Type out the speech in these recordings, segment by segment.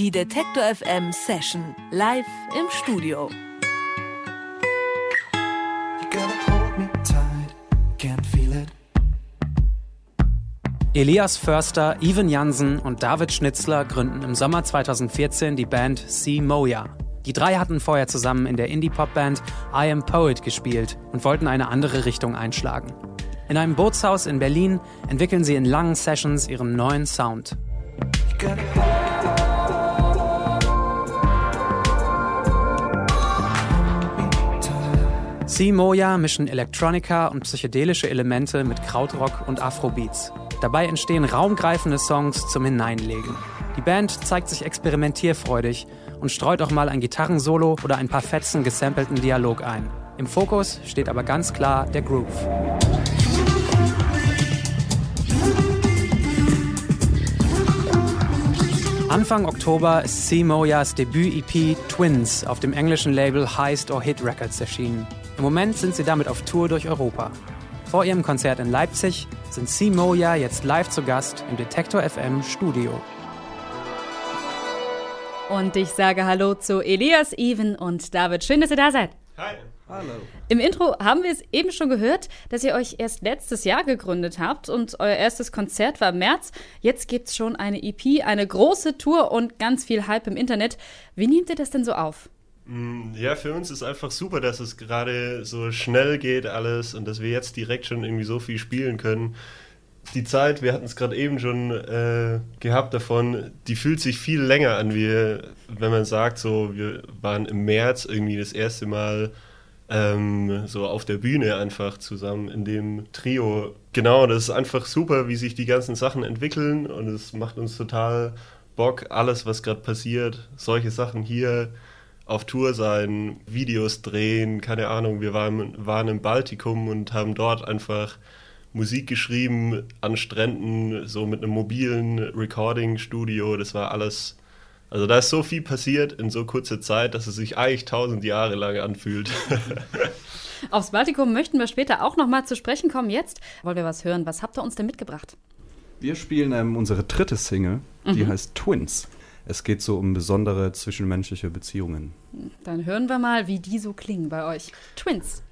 Die Detektor FM Session live im Studio. Elias Förster, Ivan Jansen und David Schnitzler gründen im Sommer 2014 die Band C. Moya. Die drei hatten vorher zusammen in der Indie-Pop-Band I Am Poet gespielt und wollten eine andere Richtung einschlagen. In einem Bootshaus in Berlin entwickeln sie in langen Sessions ihren neuen Sound. C. Moya mischen Electronica und psychedelische Elemente mit Krautrock und Afrobeats. Dabei entstehen raumgreifende Songs zum Hineinlegen. Die Band zeigt sich experimentierfreudig und streut auch mal ein Gitarrensolo oder ein paar Fetzen gesampelten Dialog ein. Im Fokus steht aber ganz klar der Groove. Anfang Oktober ist C. Moyas Debüt-EP Twins auf dem englischen Label Heist or Hit Records erschienen. Im Moment sind sie damit auf Tour durch Europa. Vor ihrem Konzert in Leipzig sind C. Moya jetzt live zu Gast im Detektor FM Studio. Und ich sage Hallo zu Elias, Even und David. Schön, dass ihr da seid. Hi. Hallo. Im Intro haben wir es eben schon gehört, dass ihr euch erst letztes Jahr gegründet habt und euer erstes Konzert war im März. Jetzt gibt es schon eine EP, eine große Tour und ganz viel Hype im Internet. Wie nehmt ihr das denn so auf? Mm, ja, für uns ist einfach super, dass es gerade so schnell geht alles und dass wir jetzt direkt schon irgendwie so viel spielen können. Die Zeit, wir hatten es gerade eben schon äh, gehabt davon, die fühlt sich viel länger an, wie wenn man sagt, so wir waren im März irgendwie das erste Mal ähm, so auf der Bühne einfach zusammen in dem Trio. Genau, das ist einfach super, wie sich die ganzen Sachen entwickeln und es macht uns total Bock, alles, was gerade passiert, solche Sachen hier auf Tour sein, Videos drehen, keine Ahnung. Wir waren, waren im Baltikum und haben dort einfach Musik geschrieben an Stränden, so mit einem mobilen Recording-Studio. Das war alles. Also da ist so viel passiert in so kurzer Zeit, dass es sich eigentlich tausend Jahre lang anfühlt. Aufs Baltikum möchten wir später auch noch mal zu sprechen kommen. Jetzt wollen wir was hören. Was habt ihr uns denn mitgebracht? Wir spielen ähm, unsere dritte Single, die mhm. heißt Twins. Es geht so um besondere zwischenmenschliche Beziehungen. Dann hören wir mal, wie die so klingen bei euch. Twins.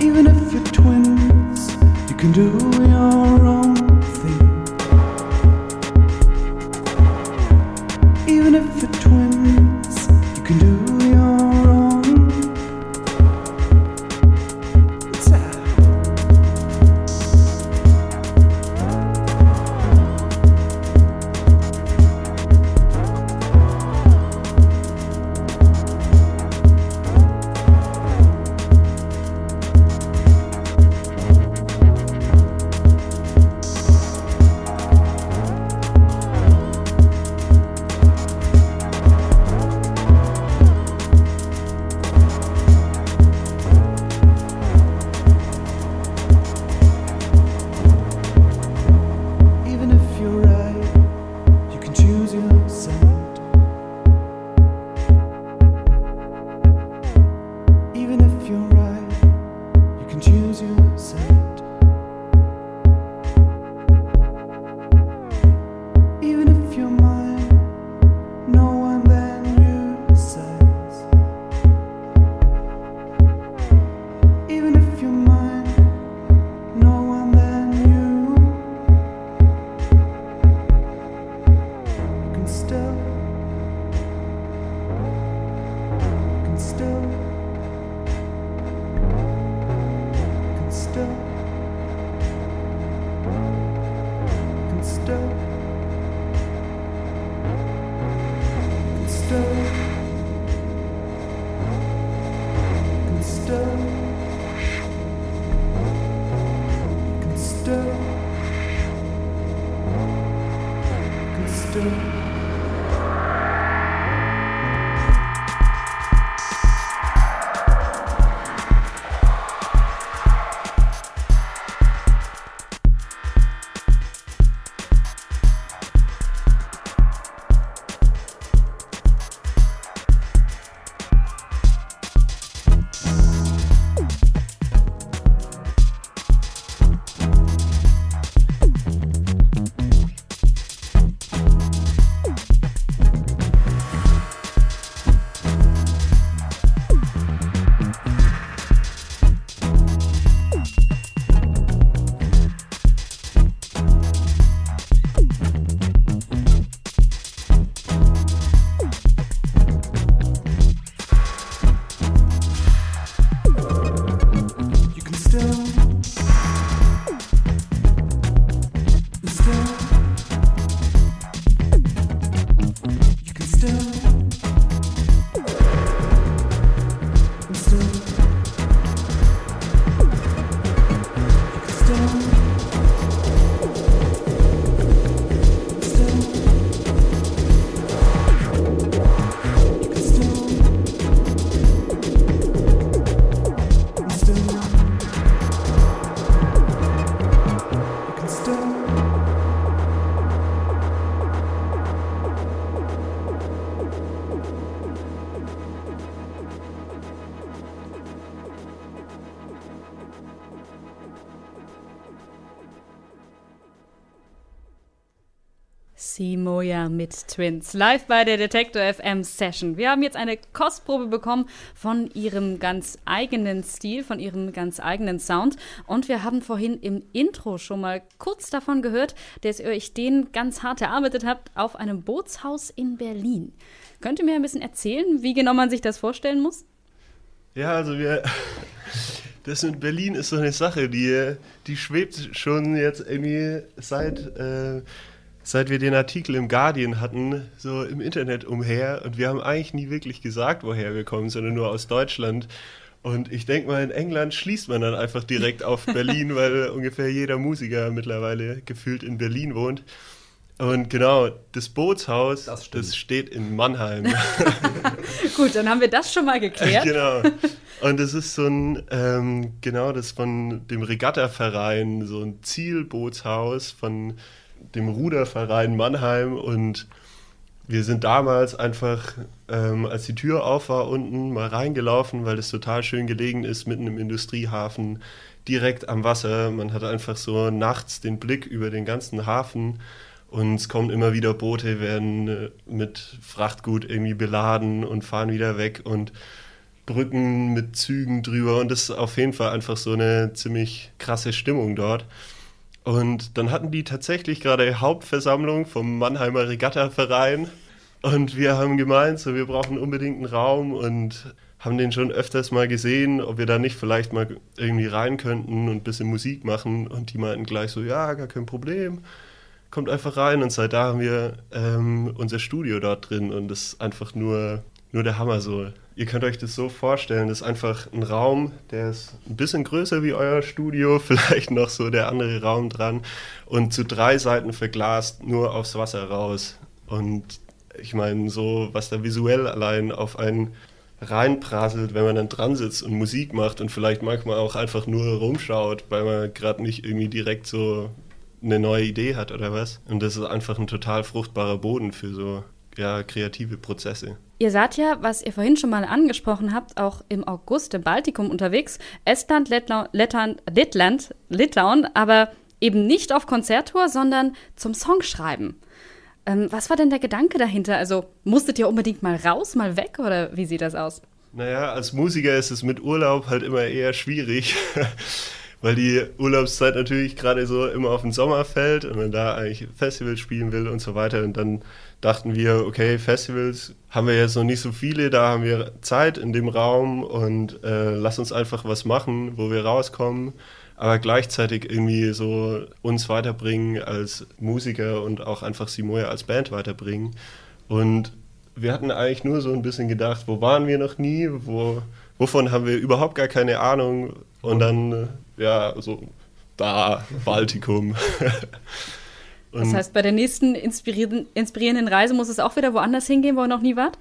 Even if you're twins, you can do still mit Twins, live bei der Detector FM Session. Wir haben jetzt eine Kostprobe bekommen von ihrem ganz eigenen Stil, von ihrem ganz eigenen Sound. Und wir haben vorhin im Intro schon mal kurz davon gehört, dass ihr euch den ganz hart erarbeitet habt auf einem Bootshaus in Berlin. Könnt ihr mir ein bisschen erzählen, wie genau man sich das vorstellen muss? Ja, also wir. Das mit Berlin ist so eine Sache, die, die schwebt schon jetzt irgendwie seit. Äh, seit wir den Artikel im Guardian hatten, so im Internet umher. Und wir haben eigentlich nie wirklich gesagt, woher wir kommen, sondern nur aus Deutschland. Und ich denke mal, in England schließt man dann einfach direkt auf Berlin, weil ungefähr jeder Musiker mittlerweile gefühlt in Berlin wohnt. Und genau, das Bootshaus, das, das steht in Mannheim. Gut, dann haben wir das schon mal geklärt. genau. Und es ist so ein, ähm, genau, das von dem Regattaverein, so ein Zielbootshaus von dem Ruderverein Mannheim und wir sind damals einfach, ähm, als die Tür auf war, unten mal reingelaufen, weil es total schön gelegen ist, mitten im Industriehafen, direkt am Wasser. Man hat einfach so nachts den Blick über den ganzen Hafen und es kommen immer wieder Boote, werden äh, mit Frachtgut irgendwie beladen und fahren wieder weg und Brücken mit Zügen drüber und das ist auf jeden Fall einfach so eine ziemlich krasse Stimmung dort. Und dann hatten die tatsächlich gerade Hauptversammlung vom Mannheimer Regattaverein. Und wir haben gemeint, so, wir brauchen unbedingt einen Raum und haben den schon öfters mal gesehen, ob wir da nicht vielleicht mal irgendwie rein könnten und ein bisschen Musik machen. Und die meinten gleich so, ja, gar kein Problem. Kommt einfach rein. Und seit da haben wir ähm, unser Studio dort drin und das ist einfach nur, nur der Hammer so. Ihr könnt euch das so vorstellen, das ist einfach ein Raum, der ist ein bisschen größer wie euer Studio, vielleicht noch so der andere Raum dran und zu drei Seiten verglast, nur aufs Wasser raus. Und ich meine, so was da visuell allein auf einen reinprasselt, wenn man dann dran sitzt und Musik macht und vielleicht manchmal auch einfach nur rumschaut, weil man gerade nicht irgendwie direkt so eine neue Idee hat oder was. Und das ist einfach ein total fruchtbarer Boden für so ja, kreative Prozesse. Ihr seid ja, was ihr vorhin schon mal angesprochen habt, auch im August im Baltikum unterwegs. Estland, Lettland, Lettland, Litauen, aber eben nicht auf Konzerttour, sondern zum Songschreiben. Ähm, was war denn der Gedanke dahinter? Also musstet ihr unbedingt mal raus, mal weg oder wie sieht das aus? Naja, als Musiker ist es mit Urlaub halt immer eher schwierig, weil die Urlaubszeit natürlich gerade so immer auf den Sommer fällt und man da eigentlich Festivals spielen will und so weiter und dann dachten wir, okay, Festivals haben wir jetzt noch nicht so viele, da haben wir Zeit in dem Raum und äh, lass uns einfach was machen, wo wir rauskommen, aber gleichzeitig irgendwie so uns weiterbringen als Musiker und auch einfach Simoya als Band weiterbringen. Und wir hatten eigentlich nur so ein bisschen gedacht, wo waren wir noch nie, wo, wovon haben wir überhaupt gar keine Ahnung und dann, äh, ja, so da, Baltikum. Und das heißt, bei der nächsten inspirierenden, inspirierenden Reise muss es auch wieder woanders hingehen, wo ihr noch nie wart?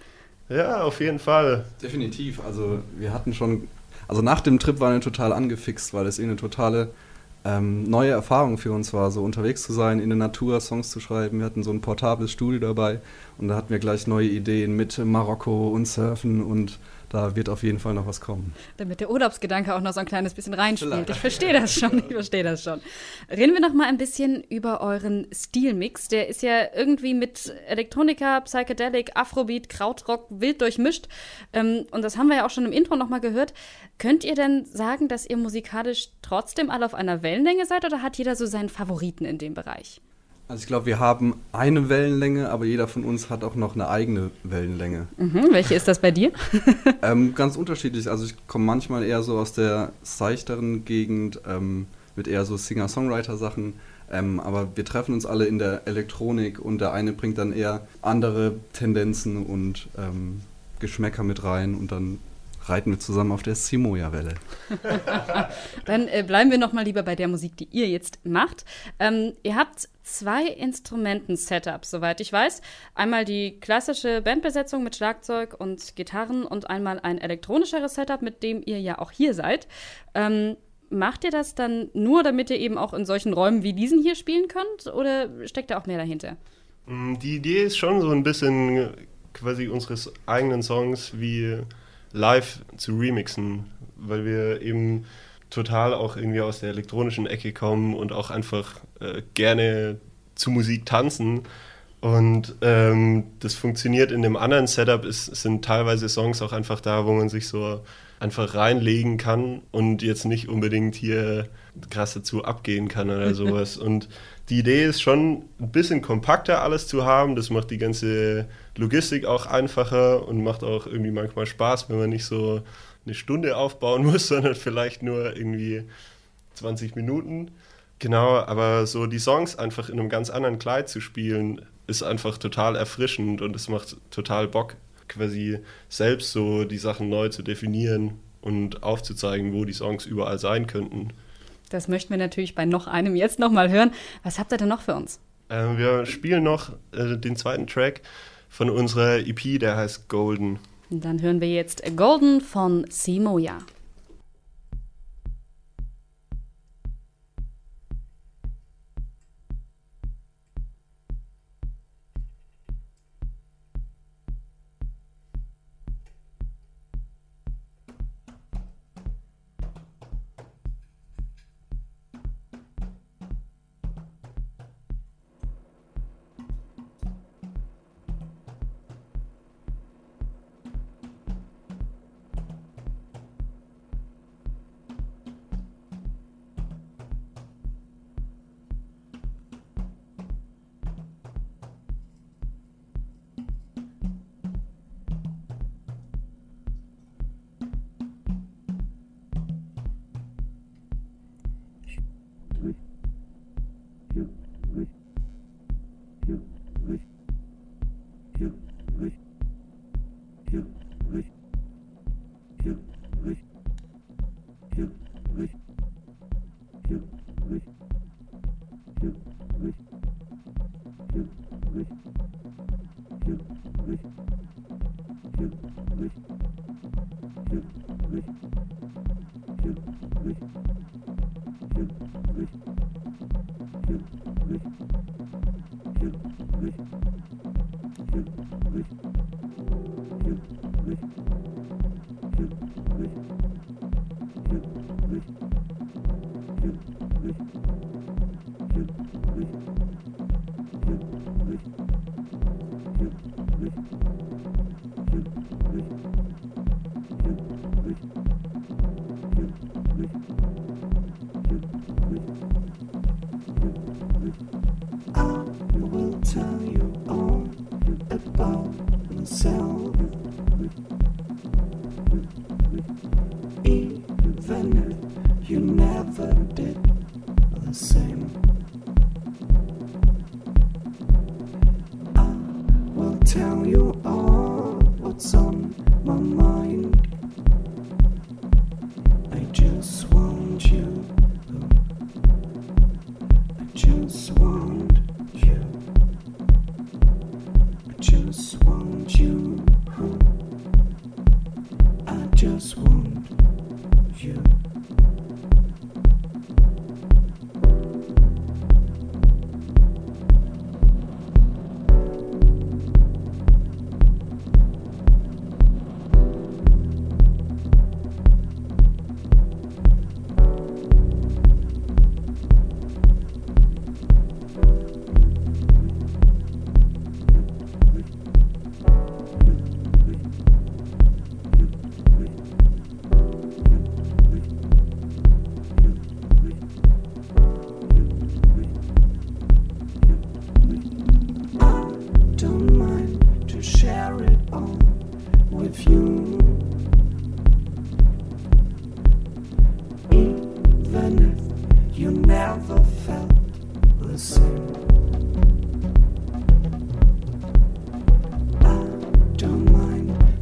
Ja, auf jeden Fall. Definitiv. Also wir hatten schon, also nach dem Trip waren wir total angefixt, weil es eh eine totale ähm, neue Erfahrung für uns war, so unterwegs zu sein, in der Natur Songs zu schreiben. Wir hatten so ein portables Studio dabei und da hatten wir gleich neue Ideen mit Marokko und Surfen und da wird auf jeden Fall noch was kommen. Damit der Urlaubsgedanke auch noch so ein kleines bisschen reinspielt. Ich verstehe das schon, ich verstehe das schon. Reden wir noch mal ein bisschen über euren Stilmix. Der ist ja irgendwie mit Elektronika, Psychedelic, Afrobeat, Krautrock wild durchmischt. Ähm, und das haben wir ja auch schon im Intro noch mal gehört. Könnt ihr denn sagen, dass ihr musikalisch trotzdem alle auf einer Wellenlänge seid oder hat jeder so seinen Favoriten in dem Bereich? Also ich glaube, wir haben eine Wellenlänge, aber jeder von uns hat auch noch eine eigene Wellenlänge. Mhm, welche ist das bei dir? ähm, ganz unterschiedlich. Also ich komme manchmal eher so aus der seichteren Gegend ähm, mit eher so Singer-Songwriter-Sachen. Ähm, aber wir treffen uns alle in der Elektronik und der eine bringt dann eher andere Tendenzen und ähm, Geschmäcker mit rein und dann reiten wir zusammen auf der Simoja-Welle. Dann äh, bleiben wir noch mal lieber bei der Musik, die ihr jetzt macht. Ähm, ihr habt zwei Instrumenten-Setups, soweit ich weiß. Einmal die klassische Bandbesetzung mit Schlagzeug und Gitarren und einmal ein elektronischeres Setup, mit dem ihr ja auch hier seid. Ähm, macht ihr das dann nur, damit ihr eben auch in solchen Räumen wie diesen hier spielen könnt oder steckt da auch mehr dahinter? Mm, die Idee ist schon so ein bisschen quasi unseres eigenen Songs wie live zu remixen, weil wir eben total auch irgendwie aus der elektronischen Ecke kommen und auch einfach äh, gerne zu Musik tanzen. Und ähm, das funktioniert in dem anderen Setup. Es sind teilweise Songs auch einfach da, wo man sich so einfach reinlegen kann und jetzt nicht unbedingt hier krass dazu abgehen kann oder sowas. und die Idee ist schon ein bisschen kompakter alles zu haben. Das macht die ganze Logistik auch einfacher und macht auch irgendwie manchmal Spaß, wenn man nicht so eine Stunde aufbauen muss, sondern vielleicht nur irgendwie 20 Minuten. Genau, aber so die Songs einfach in einem ganz anderen Kleid zu spielen, ist einfach total erfrischend und es macht total Bock, quasi selbst so die Sachen neu zu definieren und aufzuzeigen, wo die Songs überall sein könnten. Das möchten wir natürlich bei noch einem jetzt nochmal hören. Was habt ihr denn noch für uns? Äh, wir spielen noch äh, den zweiten Track von unserer EP, der heißt Golden. Dann hören wir jetzt Golden von Simoya.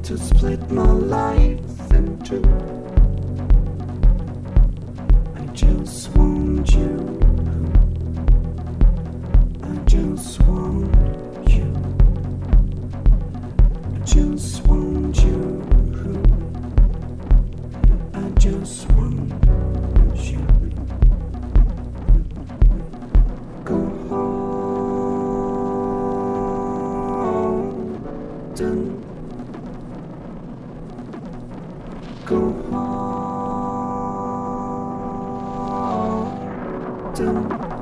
To split my life in two. I just want you. I just Tchau.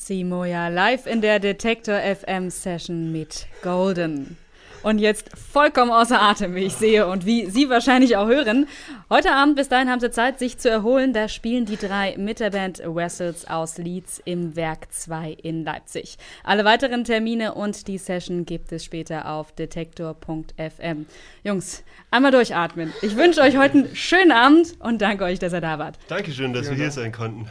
Simoja live in der Detektor FM Session mit Golden. Und jetzt vollkommen außer Atem, wie ich sehe und wie Sie wahrscheinlich auch hören. Heute Abend, bis dahin haben Sie Zeit, sich zu erholen. Da spielen die drei mit der Band Wessels aus Leeds im Werk 2 in Leipzig. Alle weiteren Termine und die Session gibt es später auf detektor.fm. Jungs, einmal durchatmen. Ich wünsche euch heute einen schönen Abend und danke euch, dass ihr da wart. Dankeschön, dass wir hier sein konnten.